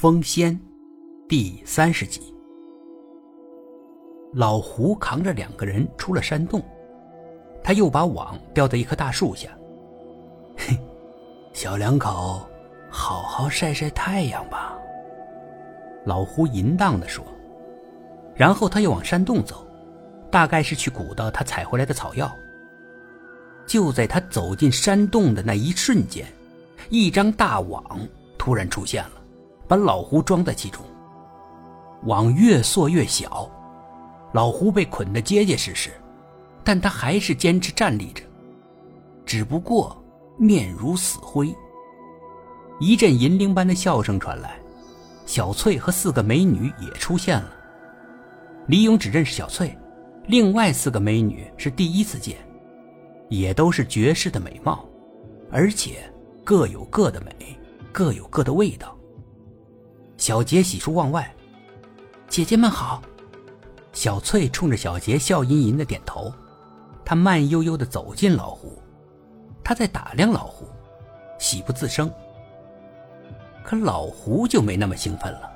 风仙，第三十集。老胡扛着两个人出了山洞，他又把网吊在一棵大树下。嘿，小两口，好好晒晒太阳吧。老胡淫荡的说，然后他又往山洞走，大概是去鼓捣他采回来的草药。就在他走进山洞的那一瞬间，一张大网突然出现了。把老胡装在其中，网越缩越小，老胡被捆得结结实实，但他还是坚持站立着，只不过面如死灰。一阵银铃般的笑声传来，小翠和四个美女也出现了。李勇只认识小翠，另外四个美女是第一次见，也都是绝世的美貌，而且各有各的美，各有各的味道。小杰喜出望外，姐姐们好。小翠冲着小杰笑吟吟的点头，她慢悠悠的走进老胡，她在打量老胡，喜不自胜。可老胡就没那么兴奋了，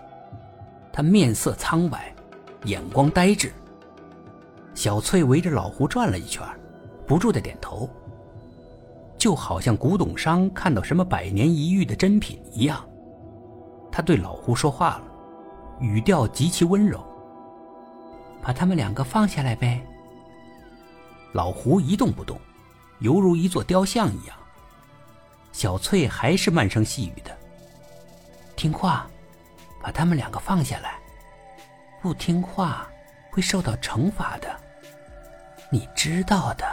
他面色苍白，眼光呆滞。小翠围着老胡转了一圈，不住的点头，就好像古董商看到什么百年一遇的珍品一样。他对老胡说话了，语调极其温柔。把他们两个放下来呗。老胡一动不动，犹如一座雕像一样。小翠还是慢声细语的：“听话，把他们两个放下来。不听话会受到惩罚的，你知道的。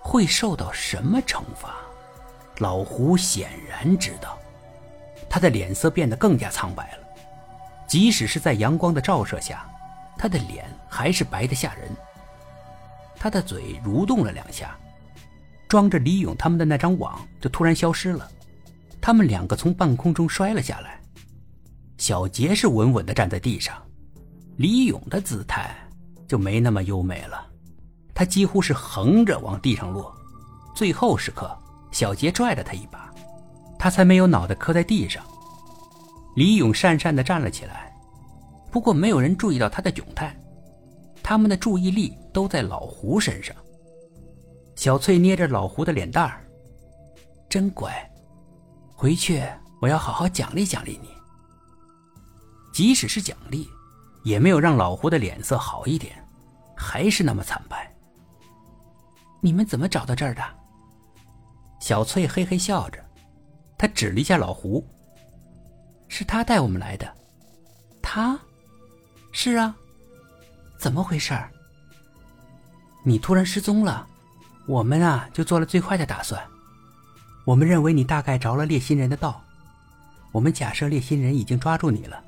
会受到什么惩罚？老胡显然知道。”他的脸色变得更加苍白了，即使是在阳光的照射下，他的脸还是白得吓人。他的嘴蠕动了两下，装着李勇他们的那张网就突然消失了，他们两个从半空中摔了下来。小杰是稳稳地站在地上，李勇的姿态就没那么优美了，他几乎是横着往地上落。最后时刻，小杰拽了他一把。他才没有脑袋磕在地上。李勇讪讪地站了起来，不过没有人注意到他的窘态，他们的注意力都在老胡身上。小翠捏着老胡的脸蛋儿，真乖，回去我要好好奖励奖励你。即使是奖励，也没有让老胡的脸色好一点，还是那么惨白。你们怎么找到这儿的？小翠嘿嘿笑着。他指了一下老胡，是他带我们来的。他，是啊，怎么回事？你突然失踪了，我们啊就做了最坏的打算。我们认为你大概着了猎心人的道，我们假设猎心人已经抓住你了。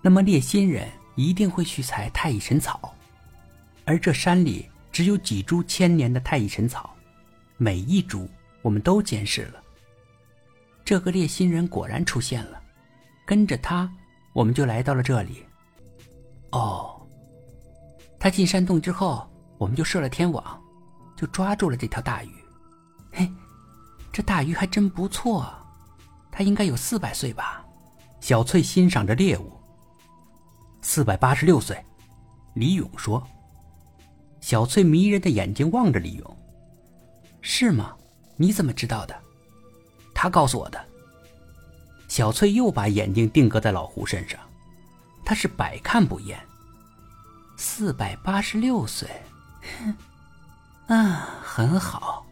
那么猎心人一定会去采太乙神草，而这山里只有几株千年的太乙神草，每一株我们都监视了。这个猎心人果然出现了，跟着他，我们就来到了这里。哦，他进山洞之后，我们就设了天网，就抓住了这条大鱼。嘿，这大鱼还真不错，它应该有四百岁吧？小翠欣赏着猎物。四百八十六岁，李勇说。小翠迷人的眼睛望着李勇，是吗？你怎么知道的？他告诉我的。小翠又把眼睛定格在老胡身上，他是百看不厌。四百八十六岁，哼，啊，很好。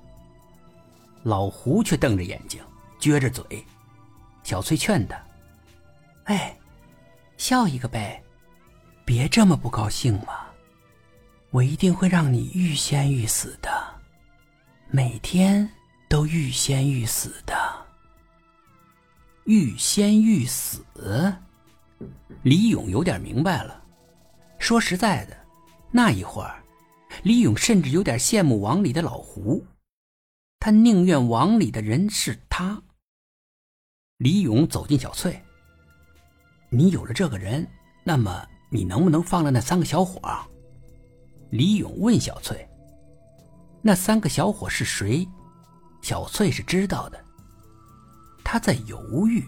老胡却瞪着眼睛，撅着嘴。小翠劝他：“哎，笑一个呗，别这么不高兴嘛。我一定会让你欲仙欲死的，每天都欲仙欲死的。”欲仙欲死，李勇有点明白了。说实在的，那一会儿，李勇甚至有点羡慕网里的老胡，他宁愿网里的人是他。李勇走进小翠：“你有了这个人，那么你能不能放了那三个小伙？”李勇问小翠：“那三个小伙是谁？”小翠是知道的。他在犹豫，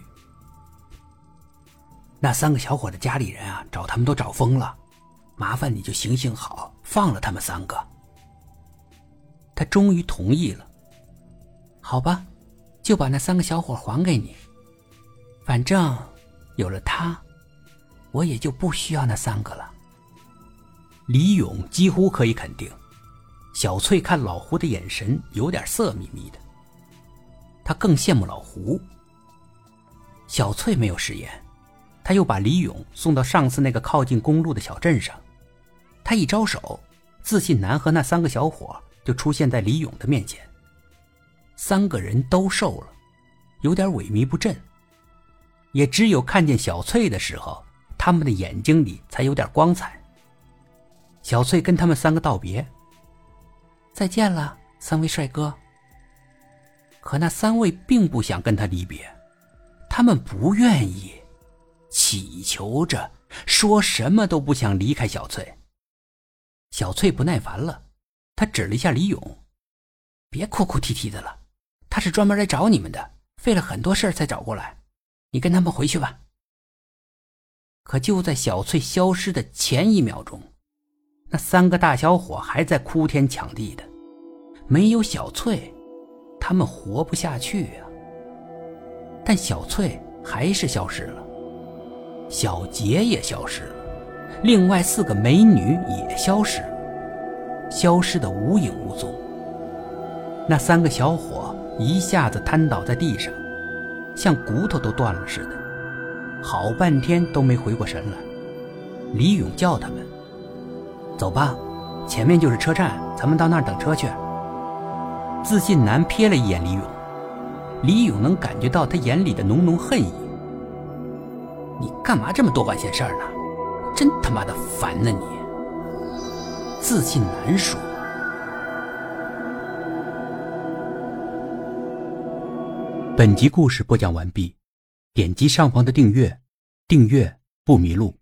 那三个小伙的家里人啊，找他们都找疯了，麻烦你就行行好，放了他们三个。他终于同意了。好吧，就把那三个小伙还给你。反正有了他，我也就不需要那三个了。李勇几乎可以肯定，小翠看老胡的眼神有点色眯眯的。他更羡慕老胡。小翠没有食言。他又把李勇送到上次那个靠近公路的小镇上，他一招手，自信男和那三个小伙就出现在李勇的面前。三个人都瘦了，有点萎靡不振。也只有看见小翠的时候，他们的眼睛里才有点光彩。小翠跟他们三个道别：“再见了，三位帅哥。”可那三位并不想跟他离别，他们不愿意。乞求着，说什么都不想离开小翠。小翠不耐烦了，她指了一下李勇：“别哭哭啼啼的了，他是专门来找你们的，费了很多事才找过来。你跟他们回去吧。”可就在小翠消失的前一秒钟，那三个大小伙还在哭天抢地的，没有小翠，他们活不下去啊。但小翠还是消失了。小杰也消失了，另外四个美女也消失了，消失的无影无踪。那三个小伙一下子瘫倒在地上，像骨头都断了似的，好半天都没回过神来。李勇叫他们：“走吧，前面就是车站，咱们到那儿等车去。”自信男瞥了一眼李勇，李勇能感觉到他眼里的浓浓恨意。你干嘛这么多管闲事儿呢？真他妈的烦呢！你自信难说。本集故事播讲完毕，点击上方的订阅，订阅不迷路。